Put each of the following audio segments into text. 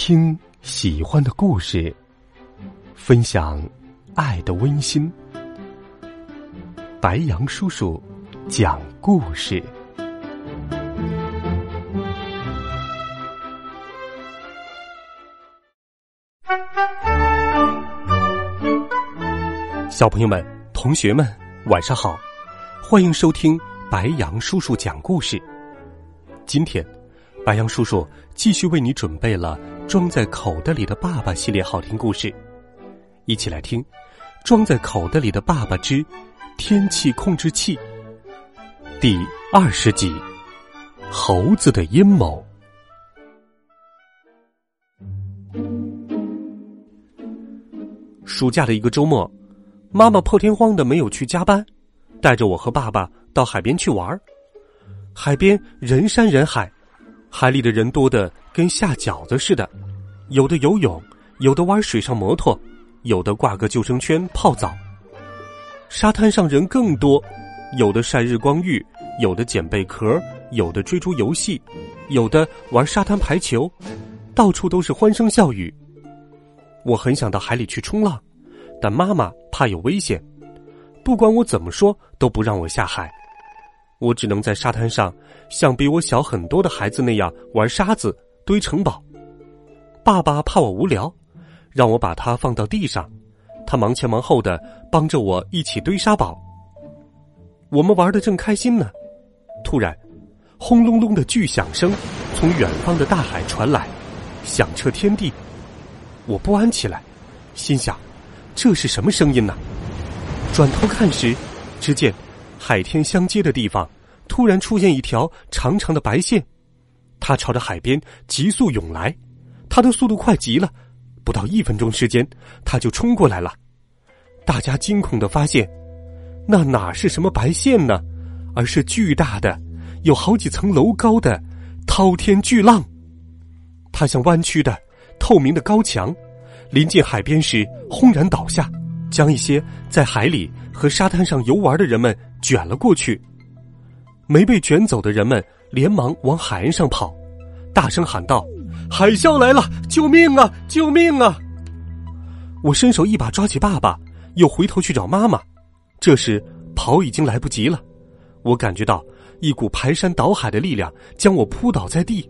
听喜欢的故事，分享爱的温馨。白杨叔叔讲故事。小朋友们、同学们，晚上好！欢迎收听白杨叔叔讲故事。今天，白杨叔叔继续为你准备了《装在口袋里的爸爸》系列好听故事，一起来听《装在口袋里的爸爸之天气控制器》第二十集《猴子的阴谋》。暑假的一个周末。妈妈破天荒的没有去加班，带着我和爸爸到海边去玩。海边人山人海，海里的人多的跟下饺子似的，有的游泳，有的玩水上摩托，有的挂个救生圈泡澡。沙滩上人更多，有的晒日光浴，有的捡贝壳，有的追逐游戏，有的玩沙滩排球，到处都是欢声笑语。我很想到海里去冲浪。但妈妈怕有危险，不管我怎么说都不让我下海。我只能在沙滩上像比我小很多的孩子那样玩沙子、堆城堡。爸爸怕我无聊，让我把它放到地上，他忙前忙后的帮着我一起堆沙堡。我们玩的正开心呢，突然，轰隆隆的巨响声从远方的大海传来，响彻天地。我不安起来，心想。这是什么声音呢？转头看时，只见海天相接的地方突然出现一条长长的白线，它朝着海边急速涌来，它的速度快极了，不到一分钟时间，它就冲过来了。大家惊恐的发现，那哪是什么白线呢？而是巨大的、有好几层楼高的滔天巨浪。它像弯曲的、透明的高墙。临近海边时，轰然倒下，将一些在海里和沙滩上游玩的人们卷了过去。没被卷走的人们连忙往海岸上跑，大声喊道：“海啸来了！救命啊！救命啊！”我伸手一把抓起爸爸，又回头去找妈妈。这时跑已经来不及了，我感觉到一股排山倒海的力量将我扑倒在地。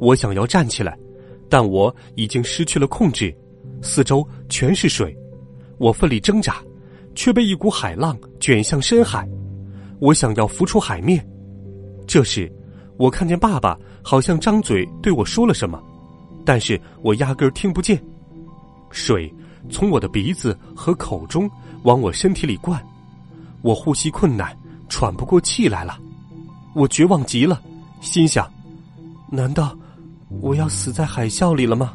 我想要站起来，但我已经失去了控制。四周全是水，我奋力挣扎，却被一股海浪卷向深海。我想要浮出海面，这时，我看见爸爸好像张嘴对我说了什么，但是我压根儿听不见。水从我的鼻子和口中往我身体里灌，我呼吸困难，喘不过气来了。我绝望极了，心想：难道我要死在海啸里了吗？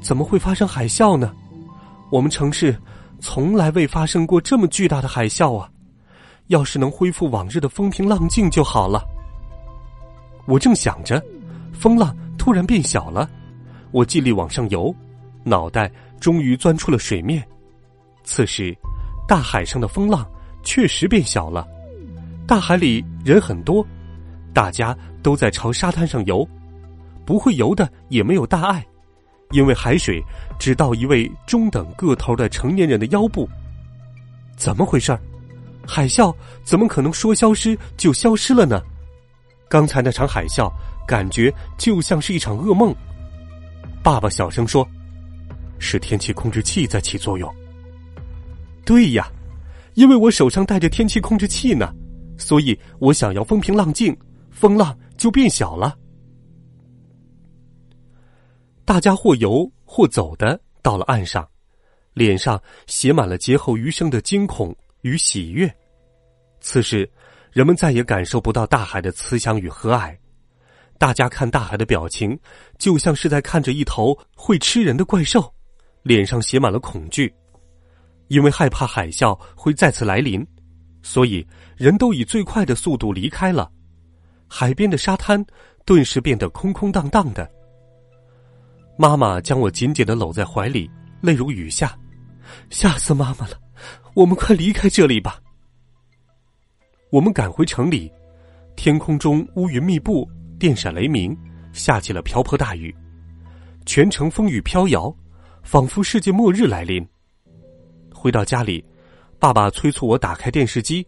怎么会发生海啸呢？我们城市从来未发生过这么巨大的海啸啊！要是能恢复往日的风平浪静就好了。我正想着，风浪突然变小了，我尽力往上游，脑袋终于钻出了水面。此时，大海上的风浪确实变小了，大海里人很多，大家都在朝沙滩上游，不会游的也没有大碍。因为海水只到一位中等个头的成年人的腰部，怎么回事儿？海啸怎么可能说消失就消失了呢？刚才那场海啸感觉就像是一场噩梦。爸爸小声说：“是天气控制器在起作用。”对呀，因为我手上带着天气控制器呢，所以我想要风平浪静，风浪就变小了。大家或游或走的到了岸上，脸上写满了劫后余生的惊恐与喜悦。此时，人们再也感受不到大海的慈祥与和蔼。大家看大海的表情，就像是在看着一头会吃人的怪兽，脸上写满了恐惧，因为害怕海啸会再次来临，所以人都以最快的速度离开了。海边的沙滩顿时变得空空荡荡的。妈妈将我紧紧的搂在怀里，泪如雨下，吓死妈妈了！我们快离开这里吧。我们赶回城里，天空中乌云密布，电闪雷鸣，下起了瓢泼大雨。全城风雨飘摇，仿佛世界末日来临。回到家里，爸爸催促我打开电视机，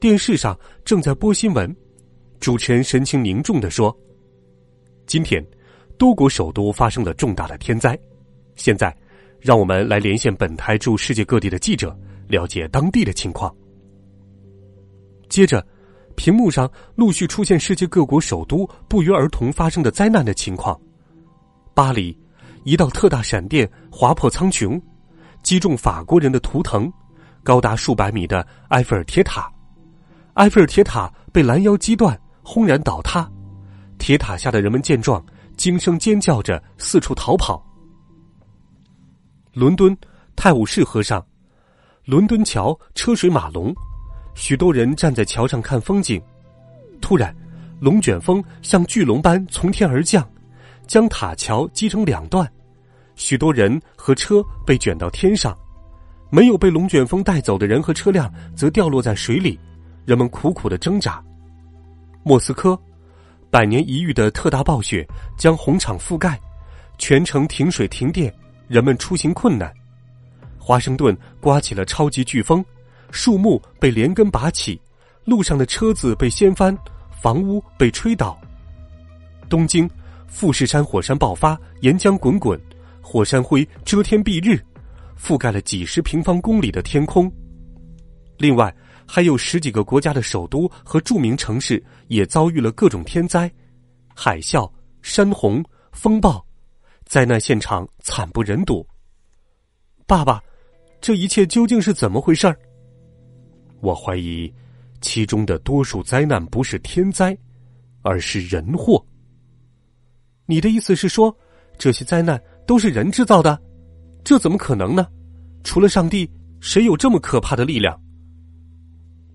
电视上正在播新闻，主持人神情凝重的说：“今天，多国首都发生了重大的天灾。现在，让我们来连线本台驻世界各地的记者，了解当地的情况。”接着，屏幕上陆续出现世界各国首都不约而同发生的灾难的情况。巴黎，一道特大闪电划破苍穹，击中法国人的图腾，高达数百米的埃菲尔铁塔，埃菲尔铁塔被拦腰击断，轰然倒塌。铁塔下的人们见状，惊声尖叫着四处逃跑。伦敦泰晤士河上，伦敦桥车水马龙，许多人站在桥上看风景。突然，龙卷风像巨龙般从天而降。将塔桥击成两段，许多人和车被卷到天上，没有被龙卷风带走的人和车辆则掉落在水里，人们苦苦的挣扎。莫斯科，百年一遇的特大暴雪将红场覆盖，全城停水停电，人们出行困难。华盛顿刮起了超级飓风，树木被连根拔起，路上的车子被掀翻，房屋被吹倒。东京。富士山火山爆发，岩浆滚滚，火山灰遮天蔽日，覆盖了几十平方公里的天空。另外，还有十几个国家的首都和著名城市也遭遇了各种天灾，海啸、山洪、风暴，灾难现场惨不忍睹。爸爸，这一切究竟是怎么回事儿？我怀疑，其中的多数灾难不是天灾，而是人祸。你的意思是说，这些灾难都是人制造的？这怎么可能呢？除了上帝，谁有这么可怕的力量？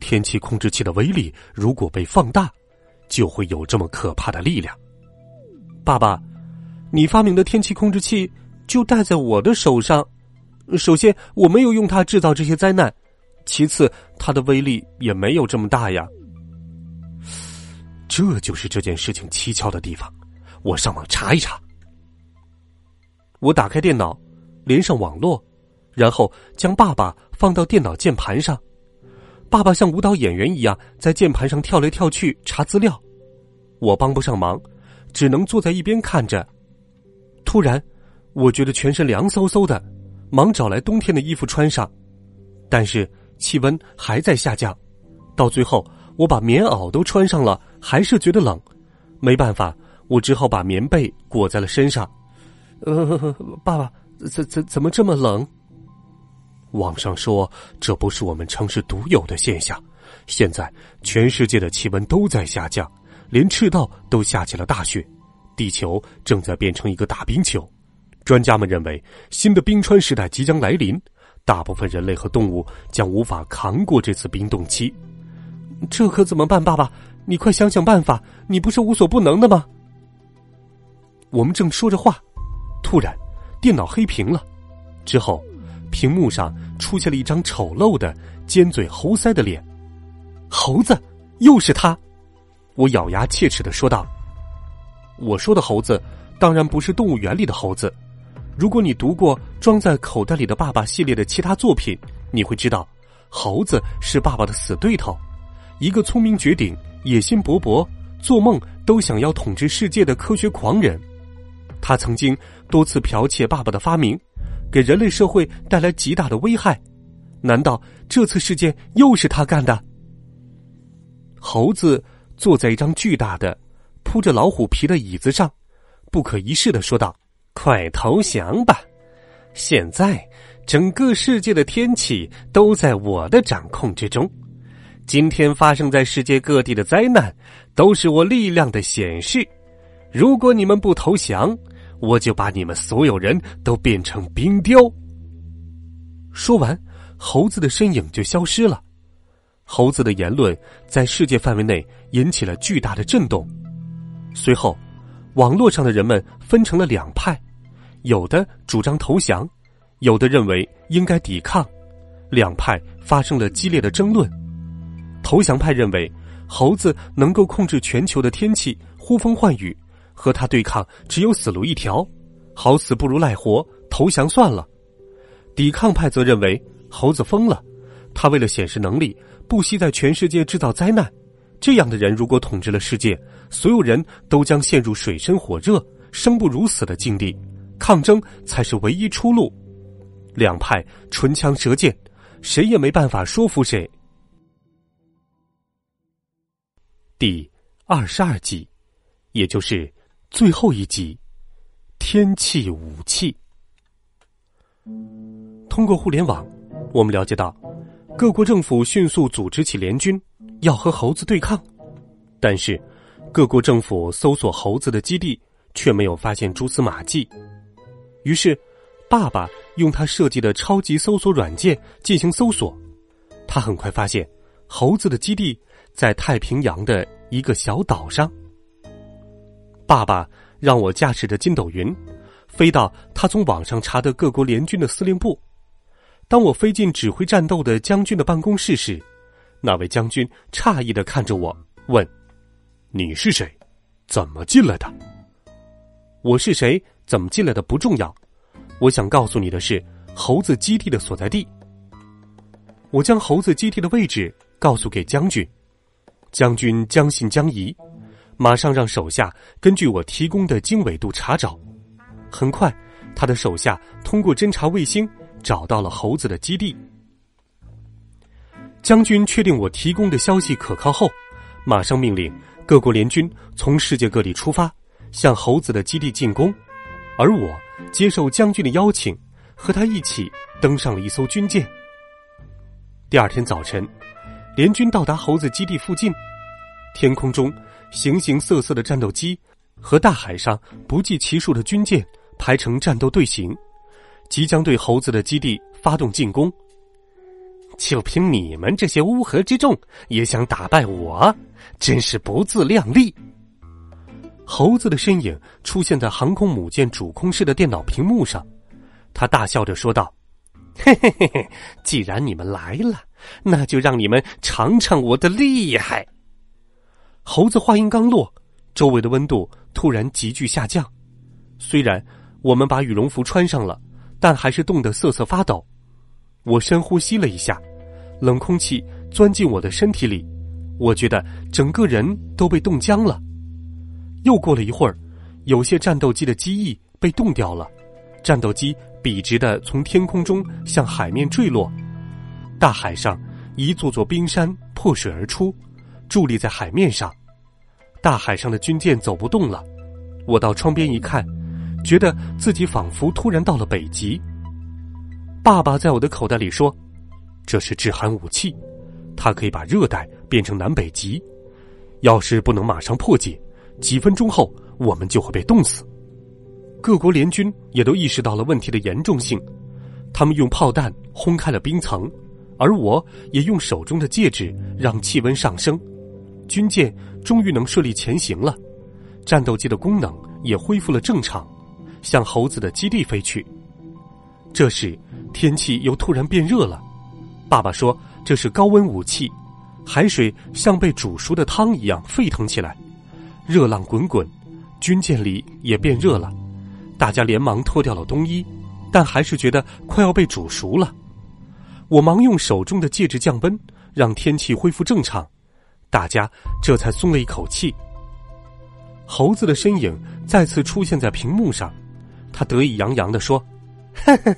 天气控制器的威力如果被放大，就会有这么可怕的力量。爸爸，你发明的天气控制器就戴在我的手上。首先，我没有用它制造这些灾难；其次，它的威力也没有这么大呀。这就是这件事情蹊跷的地方。我上网查一查。我打开电脑，连上网络，然后将爸爸放到电脑键盘上。爸爸像舞蹈演员一样在键盘上跳来跳去查资料，我帮不上忙，只能坐在一边看着。突然，我觉得全身凉飕飕的，忙找来冬天的衣服穿上，但是气温还在下降。到最后，我把棉袄都穿上了，还是觉得冷，没办法。我只好把棉被裹在了身上。呃，爸爸，怎怎怎么这么冷？网上说这不是我们城市独有的现象，现在全世界的气温都在下降，连赤道都下起了大雪，地球正在变成一个大冰球。专家们认为，新的冰川时代即将来临，大部分人类和动物将无法扛过这次冰冻期。这可怎么办？爸爸，你快想想办法！你不是无所不能的吗？我们正说着话，突然，电脑黑屏了。之后，屏幕上出现了一张丑陋的尖嘴猴腮的脸。猴子，又是他！我咬牙切齿的说道：“我说的猴子，当然不是动物园里的猴子。如果你读过《装在口袋里的爸爸》系列的其他作品，你会知道，猴子是爸爸的死对头，一个聪明绝顶、野心勃勃、做梦都想要统治世界的科学狂人。”他曾经多次剽窃爸爸的发明，给人类社会带来极大的危害。难道这次事件又是他干的？猴子坐在一张巨大的、铺着老虎皮的椅子上，不可一世的说道：“快投降吧！现在整个世界的天气都在我的掌控之中。今天发生在世界各地的灾难，都是我力量的显示。如果你们不投降，我就把你们所有人都变成冰雕。说完，猴子的身影就消失了。猴子的言论在世界范围内引起了巨大的震动。随后，网络上的人们分成了两派，有的主张投降，有的认为应该抵抗。两派发生了激烈的争论。投降派认为，猴子能够控制全球的天气，呼风唤雨。和他对抗只有死路一条，好死不如赖活，投降算了。抵抗派则认为猴子疯了，他为了显示能力，不惜在全世界制造灾难。这样的人如果统治了世界，所有人都将陷入水深火热、生不如死的境地。抗争才是唯一出路。两派唇枪舌剑，谁也没办法说服谁。第二十二集，也就是最后一集，天气武器。通过互联网，我们了解到，各国政府迅速组织起联军，要和猴子对抗。但是，各国政府搜索猴子的基地，却没有发现蛛丝马迹。于是，爸爸用他设计的超级搜索软件进行搜索，他很快发现，猴子的基地在太平洋的一个小岛上。爸爸让我驾驶着筋斗云，飞到他从网上查的各国联军的司令部。当我飞进指挥战斗的将军的办公室时，那位将军诧异的看着我，问：“你是谁？怎么进来的？”我是谁？怎么进来的不重要。我想告诉你的是，猴子基地的所在地。我将猴子基地的位置告诉给将军，将军将信将疑，马上让手下根据我提供的经纬度查找。很快，他的手下通过侦察卫星。找到了猴子的基地。将军确定我提供的消息可靠后，马上命令各国联军从世界各地出发，向猴子的基地进攻。而我接受将军的邀请，和他一起登上了一艘军舰。第二天早晨，联军到达猴子基地附近，天空中形形色色的战斗机和大海上不计其数的军舰排成战斗队形。即将对猴子的基地发动进攻，就凭你们这些乌合之众也想打败我，真是不自量力！猴子的身影出现在航空母舰主控室的电脑屏幕上，他大笑着说道：“嘿嘿嘿嘿，既然你们来了，那就让你们尝尝我的厉害！”猴子话音刚落，周围的温度突然急剧下降，虽然我们把羽绒服穿上了。但还是冻得瑟瑟发抖，我深呼吸了一下，冷空气钻进我的身体里，我觉得整个人都被冻僵了。又过了一会儿，有些战斗机的机翼被冻掉了，战斗机笔直的从天空中向海面坠落，大海上一座座冰山破水而出，伫立在海面上，大海上的军舰走不动了。我到窗边一看。觉得自己仿佛突然到了北极。爸爸在我的口袋里说：“这是致寒武器，它可以把热带变成南北极。要是不能马上破解，几分钟后我们就会被冻死。”各国联军也都意识到了问题的严重性，他们用炮弹轰开了冰层，而我也用手中的戒指让气温上升。军舰终于能顺利前行了，战斗机的功能也恢复了正常。向猴子的基地飞去。这时，天气又突然变热了。爸爸说：“这是高温武器。”海水像被煮熟的汤一样沸腾起来，热浪滚滚，军舰里也变热了。大家连忙脱掉了冬衣，但还是觉得快要被煮熟了。我忙用手中的戒指降温，让天气恢复正常，大家这才松了一口气。猴子的身影再次出现在屏幕上。他得意洋洋的说：“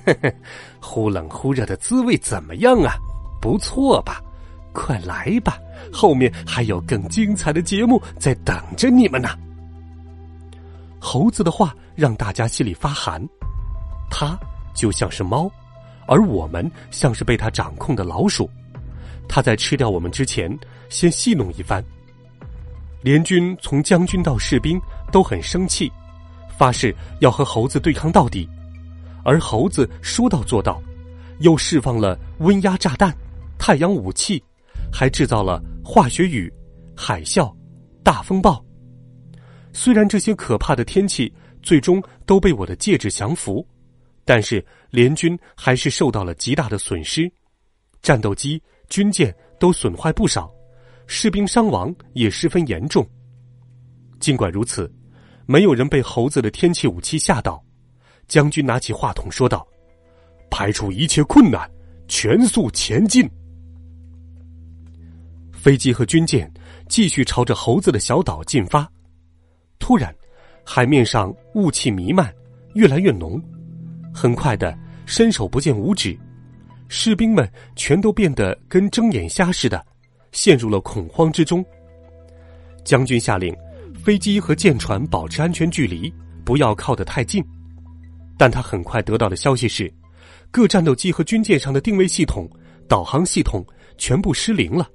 忽冷忽热的滋味怎么样啊？不错吧？快来吧，后面还有更精彩的节目在等着你们呢。”猴子的话让大家心里发寒。他就像是猫，而我们像是被他掌控的老鼠。他在吃掉我们之前，先戏弄一番。联军从将军到士兵都很生气。发誓要和猴子对抗到底，而猴子说到做到，又释放了温压炸弹、太阳武器，还制造了化学雨、海啸、大风暴。虽然这些可怕的天气最终都被我的戒指降服，但是联军还是受到了极大的损失，战斗机、军舰都损坏不少，士兵伤亡也十分严重。尽管如此。没有人被猴子的天气武器吓到，将军拿起话筒说道：“排除一切困难，全速前进。”飞机和军舰继续朝着猴子的小岛进发。突然，海面上雾气弥漫，越来越浓。很快的，伸手不见五指，士兵们全都变得跟睁眼瞎似的，陷入了恐慌之中。将军下令，飞机和舰船保持安全距离，不要靠得太近。但他很快得到的消息是，各战斗机和军舰上的定位系统、导航系统全部失灵了。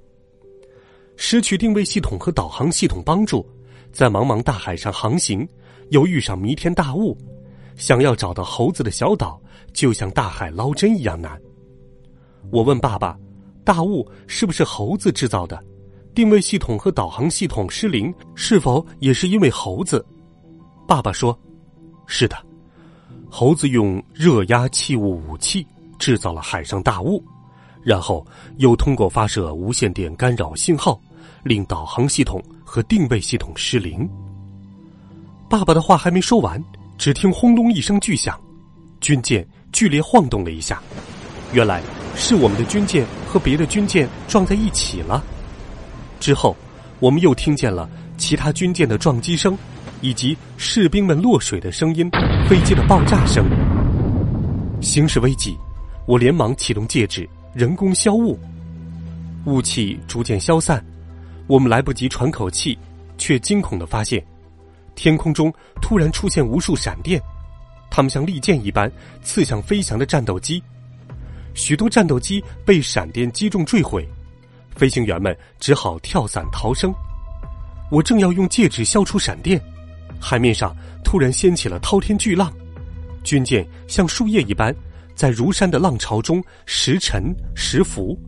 失去定位系统和导航系统帮助，在茫茫大海上航行，又遇上弥天大雾，想要找到猴子的小岛，就像大海捞针一样难。我问爸爸：“大雾是不是猴子制造的？”定位系统和导航系统失灵，是否也是因为猴子？爸爸说：“是的，猴子用热压器物武器制造了海上大雾，然后又通过发射无线电干扰信号，令导航系统和定位系统失灵。”爸爸的话还没说完，只听轰隆一声巨响，军舰剧烈晃动了一下，原来是我们的军舰和别的军舰撞在一起了。之后，我们又听见了其他军舰的撞击声，以及士兵们落水的声音、飞机的爆炸声。形势危急，我连忙启动戒指，人工消雾。雾气逐渐消散，我们来不及喘口气，却惊恐的发现，天空中突然出现无数闪电，它们像利剑一般刺向飞翔的战斗机，许多战斗机被闪电击中坠毁。飞行员们只好跳伞逃生。我正要用戒指消除闪电，海面上突然掀起了滔天巨浪，军舰像树叶一般在如山的浪潮中时沉时浮，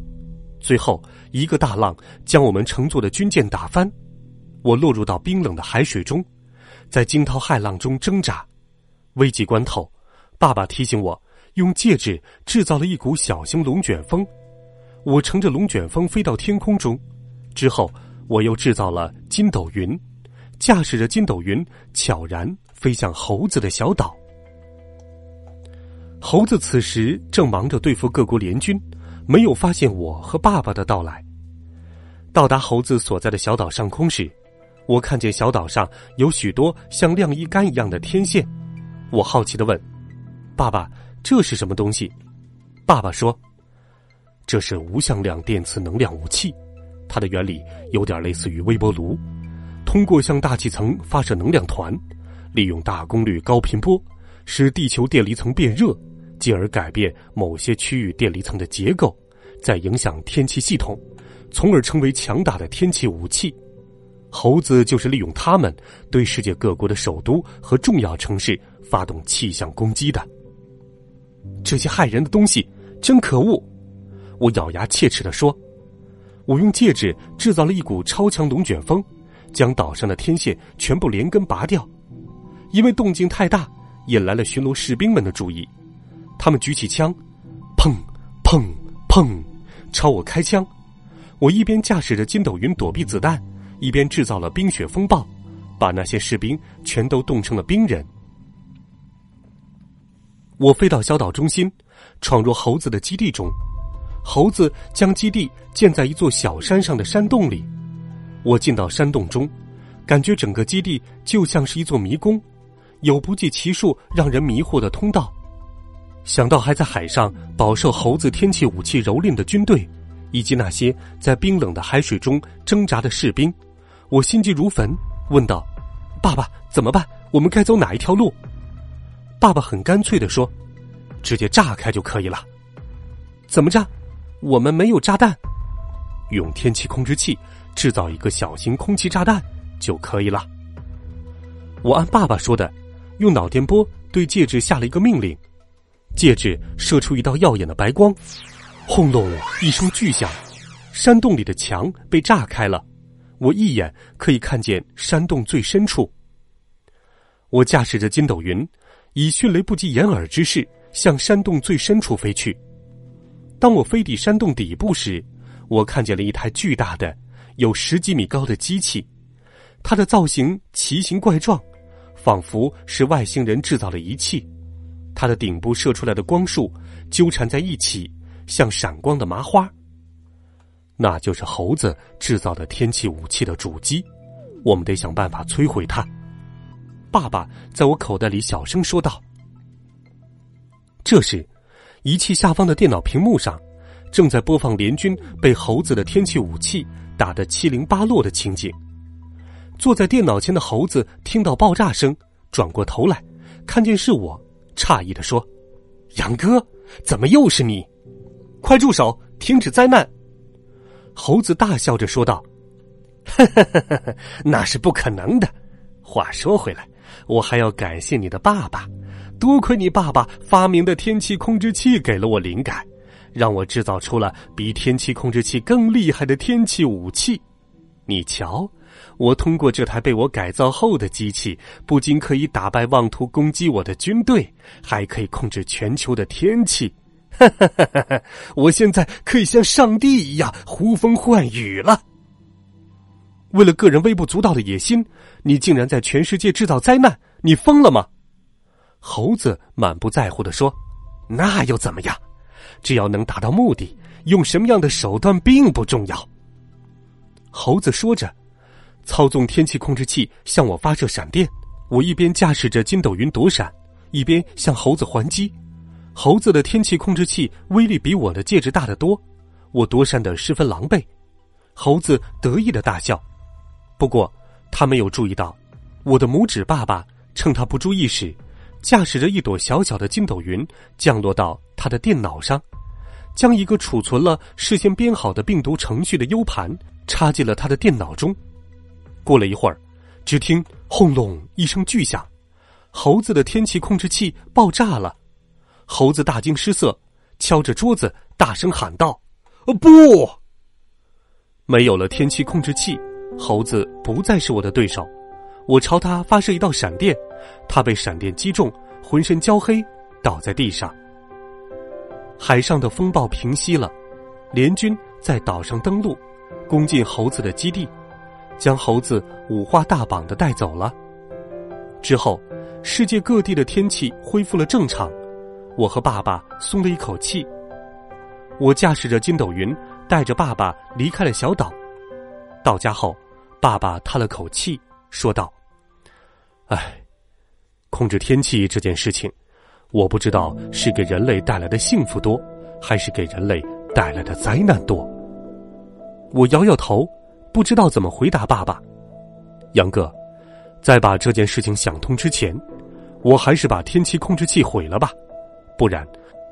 最后一个大浪将我们乘坐的军舰打翻，我落入到冰冷的海水中，在惊涛骇浪中挣扎。危急关头，爸爸提醒我用戒指制造了一股小型龙卷风。我乘着龙卷风飞到天空中，之后我又制造了筋斗云，驾驶着筋斗云悄然飞向猴子的小岛。猴子此时正忙着对付各国联军，没有发现我和爸爸的到来。到达猴子所在的小岛上空时，我看见小岛上有许多像晾衣杆一样的天线。我好奇的问：“爸爸，这是什么东西？”爸爸说。这是无向量电磁能量武器，它的原理有点类似于微波炉，通过向大气层发射能量团，利用大功率高频波，使地球电离层变热，进而改变某些区域电离层的结构，再影响天气系统，从而成为强大的天气武器。猴子就是利用它们对世界各国的首都和重要城市发动气象攻击的。这些害人的东西真可恶！我咬牙切齿的说：“我用戒指制造了一股超强龙卷风，将岛上的天线全部连根拔掉。因为动静太大，引来了巡逻士兵们的注意。他们举起枪，砰砰砰，朝我开枪。我一边驾驶着筋斗云躲避子弹，一边制造了冰雪风暴，把那些士兵全都冻成了冰人。我飞到小岛中心，闯入猴子的基地中。”猴子将基地建在一座小山上的山洞里，我进到山洞中，感觉整个基地就像是一座迷宫，有不计其数让人迷惑的通道。想到还在海上饱受猴子天气武器蹂躏的军队，以及那些在冰冷的海水中挣扎的士兵，我心急如焚，问道：“爸爸，怎么办？我们该走哪一条路？”爸爸很干脆的说：“直接炸开就可以了。”怎么炸？我们没有炸弹，用天气控制器制造一个小型空气炸弹就可以了。我按爸爸说的，用脑电波对戒指下了一个命令，戒指射出一道耀眼的白光，轰隆一声巨响，山洞里的墙被炸开了，我一眼可以看见山洞最深处。我驾驶着筋斗云，以迅雷不及掩耳之势向山洞最深处飞去。当我飞抵山洞底部时，我看见了一台巨大的、有十几米高的机器，它的造型奇形怪状，仿佛是外星人制造的仪器。它的顶部射出来的光束纠缠在一起，像闪光的麻花。那就是猴子制造的天气武器的主机，我们得想办法摧毁它。爸爸在我口袋里小声说道。这时，仪器下方的电脑屏幕上正在播放联军被猴子的天气武器打得七零八落的情景。坐在电脑前的猴子听到爆炸声，转过头来，看见是我，诧异的说：“杨哥，怎么又是你？快住手，停止灾难！”猴子大笑着说道：“ 那是不可能的。话说回来，我还要感谢你的爸爸。”多亏你爸爸发明的天气控制器给了我灵感，让我制造出了比天气控制器更厉害的天气武器。你瞧，我通过这台被我改造后的机器，不仅可以打败妄图攻击我的军队，还可以控制全球的天气。哈哈哈哈哈！我现在可以像上帝一样呼风唤雨了。为了个人微不足道的野心，你竟然在全世界制造灾难？你疯了吗？猴子满不在乎的说：“那又怎么样？只要能达到目的，用什么样的手段并不重要。”猴子说着，操纵天气控制器向我发射闪电。我一边驾驶着筋斗云躲闪，一边向猴子还击。猴子的天气控制器威力比我的戒指大得多，我躲闪的十分狼狈。猴子得意的大笑，不过他没有注意到，我的拇指爸爸趁他不注意时。驾驶着一朵小小的筋斗云降落到他的电脑上，将一个储存了事先编好的病毒程序的 U 盘插进了他的电脑中。过了一会儿，只听轰隆一声巨响，猴子的天气控制器爆炸了。猴子大惊失色，敲着桌子大声喊道：“不！没有了天气控制器，猴子不再是我的对手。”我朝他发射一道闪电，他被闪电击中，浑身焦黑，倒在地上。海上的风暴平息了，联军在岛上登陆，攻进猴子的基地，将猴子五花大绑的带走了。之后，世界各地的天气恢复了正常，我和爸爸松了一口气。我驾驶着筋斗云，带着爸爸离开了小岛。到家后，爸爸叹了口气。说道：“哎，控制天气这件事情，我不知道是给人类带来的幸福多，还是给人类带来的灾难多。”我摇摇头，不知道怎么回答爸爸。杨哥，在把这件事情想通之前，我还是把天气控制器毁了吧，不然，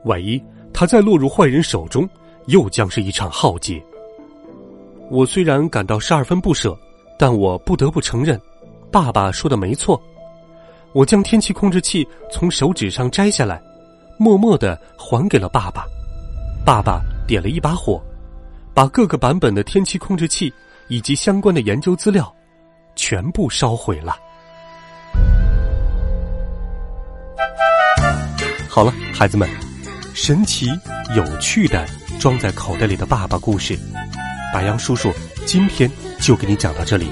万一它再落入坏人手中，又将是一场浩劫。我虽然感到十二分不舍，但我不得不承认。爸爸说的没错，我将天气控制器从手指上摘下来，默默的还给了爸爸。爸爸点了一把火，把各个版本的天气控制器以及相关的研究资料全部烧毁了。好了，孩子们，神奇有趣的装在口袋里的爸爸故事，白杨叔叔今天就给你讲到这里。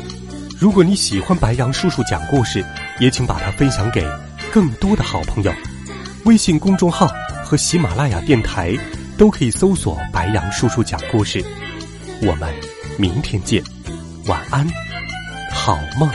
如果你喜欢白杨叔叔讲故事，也请把它分享给更多的好朋友。微信公众号和喜马拉雅电台都可以搜索“白杨叔叔讲故事”。我们明天见，晚安，好梦。